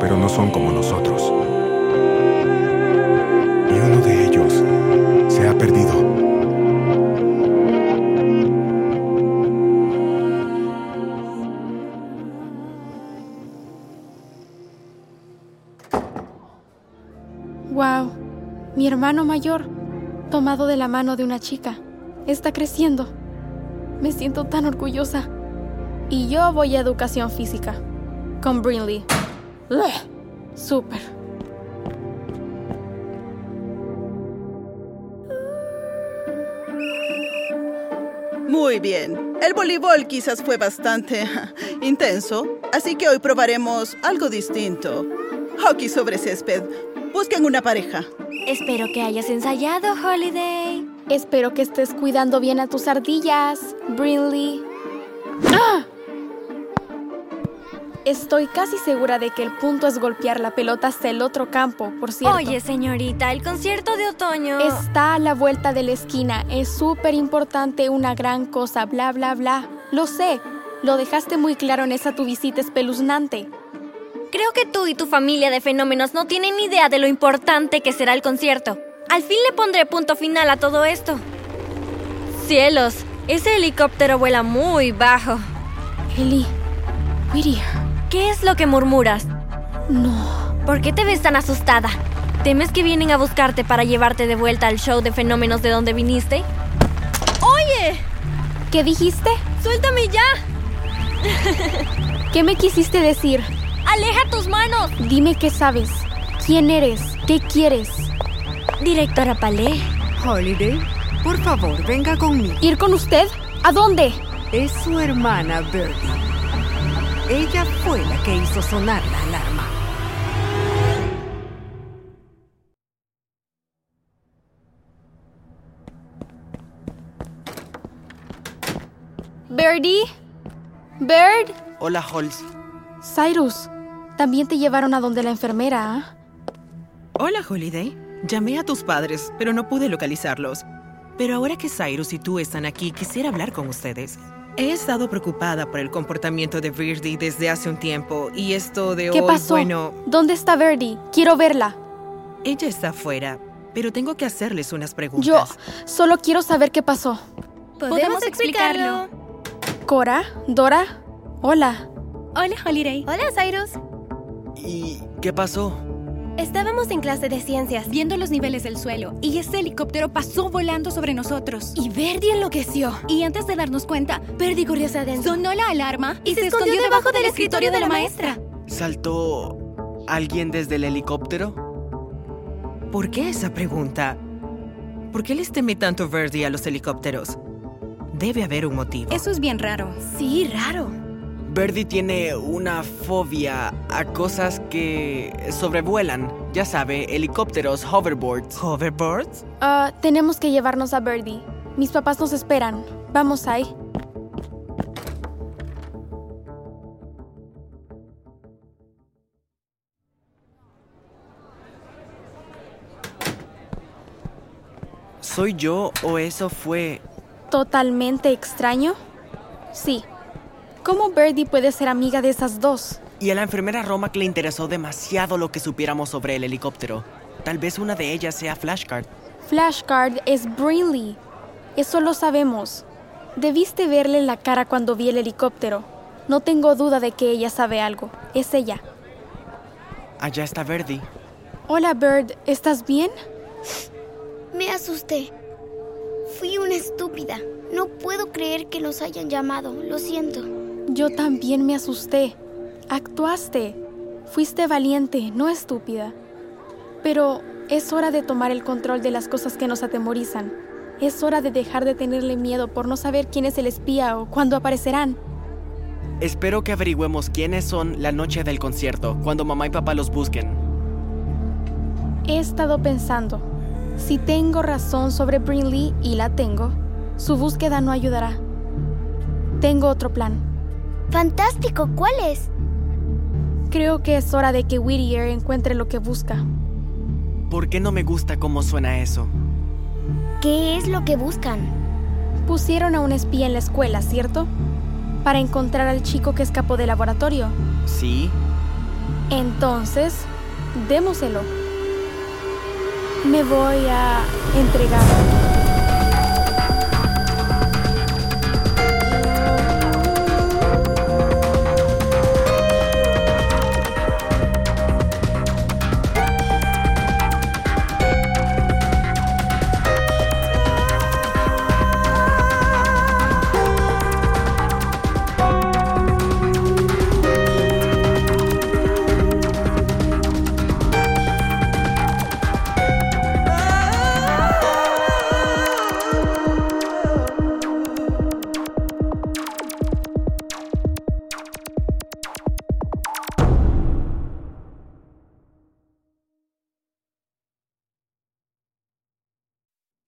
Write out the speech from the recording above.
pero no son como nosotros. Y uno de ellos se ha perdido. Wow, mi hermano mayor, tomado de la mano de una chica, está creciendo. Me siento tan orgullosa. Y yo voy a educación física, con Brinley. Súper. Muy bien. El voleibol quizás fue bastante intenso, así que hoy probaremos algo distinto. Hockey sobre césped. Busquen una pareja. Espero que hayas ensayado, Holiday. Espero que estés cuidando bien a tus ardillas, Brinley. ¡Ah! Estoy casi segura de que el punto es golpear la pelota hasta el otro campo, por cierto. Oye, señorita, el concierto de otoño. Está a la vuelta de la esquina. Es súper importante, una gran cosa, bla, bla, bla. Lo sé. Lo dejaste muy claro en esa tu visita espeluznante. Creo que tú y tu familia de fenómenos no tienen ni idea de lo importante que será el concierto. Al fin le pondré punto final a todo esto. Cielos, ese helicóptero vuela muy bajo. Ellie, Whittier, ¿Qué es lo que murmuras? no. ¿Por qué te ves tan asustada? ¿Temes que vienen a buscarte para llevarte de vuelta al show de fenómenos de donde viniste? ¡Oye! ¿Qué dijiste? ¡Suéltame ya! ¿Qué me quisiste decir? ¡Aleja tus manos! Dime qué sabes. ¿Quién eres? ¿Qué quieres? Directora Palé. Holiday, por favor, venga conmigo. ¿Ir con usted? ¿A dónde? Es su hermana Birdie. Ella fue la que hizo sonar la alarma. ¿Birdie? ¿Bird? Hola, Halsey. Cyrus, también te llevaron a donde la enfermera, ¿ah? Hola, Holiday. Llamé a tus padres, pero no pude localizarlos. Pero ahora que Cyrus y tú están aquí, quisiera hablar con ustedes. He estado preocupada por el comportamiento de Birdie desde hace un tiempo y esto de ¿Qué hoy, pasó? bueno, ¿Dónde está Birdie? Quiero verla. ella está afuera, pero tengo que hacerles unas preguntas. Yo solo quiero saber qué pasó. Podemos explicarlo. Cora, Dora, hola. Hola, Holiday. Hola, Cyrus. ¿Y qué pasó? Estábamos en clase de ciencias, viendo los niveles del suelo, y ese helicóptero pasó volando sobre nosotros. Y Verdi enloqueció. Y antes de darnos cuenta, Verdi corrió hacia adentro. sonó la alarma y, se, escondió, debajo del escritorio de la maestra. ¿Saltó alguien desde el helicóptero? ¿Por qué esa pregunta? ¿Por qué les teme tanto Verdi a los helicópteros? Debe haber un motivo. Eso es bien raro. Sí, raro. Birdie tiene una fobia a cosas que sobrevuelan. Ya sabe, helicópteros, hoverboards. ¿Hoverboards? Ah, tenemos que llevarnos a Birdie. Mis papás nos esperan. Vamos ahí. ¿Soy yo o eso fue... ¿Totalmente extraño? Sí. ¿Cómo Birdie puede ser amiga de esas dos? Y a la enfermera Romac le interesó demasiado lo que supiéramos sobre el helicóptero. Tal vez una de ellas sea Flashcard. Flashcard es Brinley. Eso lo sabemos. Debiste verle la cara cuando vi el helicóptero. No tengo duda de que ella sabe algo. Es ella. Allá está Birdie. Hola, Bird. ¿Estás bien? Me asusté. Fui una estúpida. No puedo creer que nos hayan llamado. Lo siento. Yo también me asusté. Actuaste. Fuiste valiente, no estúpida. Pero es hora de tomar el control de las cosas que nos atemorizan. Es hora de dejar de tenerle miedo por no saber quién es el espía o cuándo aparecerán. Espero que averigüemos quiénes son la noche del concierto, cuando mamá y papá los busquen. He estado pensando, si tengo razón sobre Brinley, y la tengo, su búsqueda no ayudará. Tengo otro plan. Fantástico, ¿cuál es? Creo que es hora de que Whittier encuentre lo que busca. ¿Por qué no me gusta cómo suena eso? ¿Qué es lo que buscan? Pusieron a un espía en la escuela, ¿cierto? Para encontrar al chico que escapó del laboratorio. Sí. Entonces, démoselo. Me voy a entregar.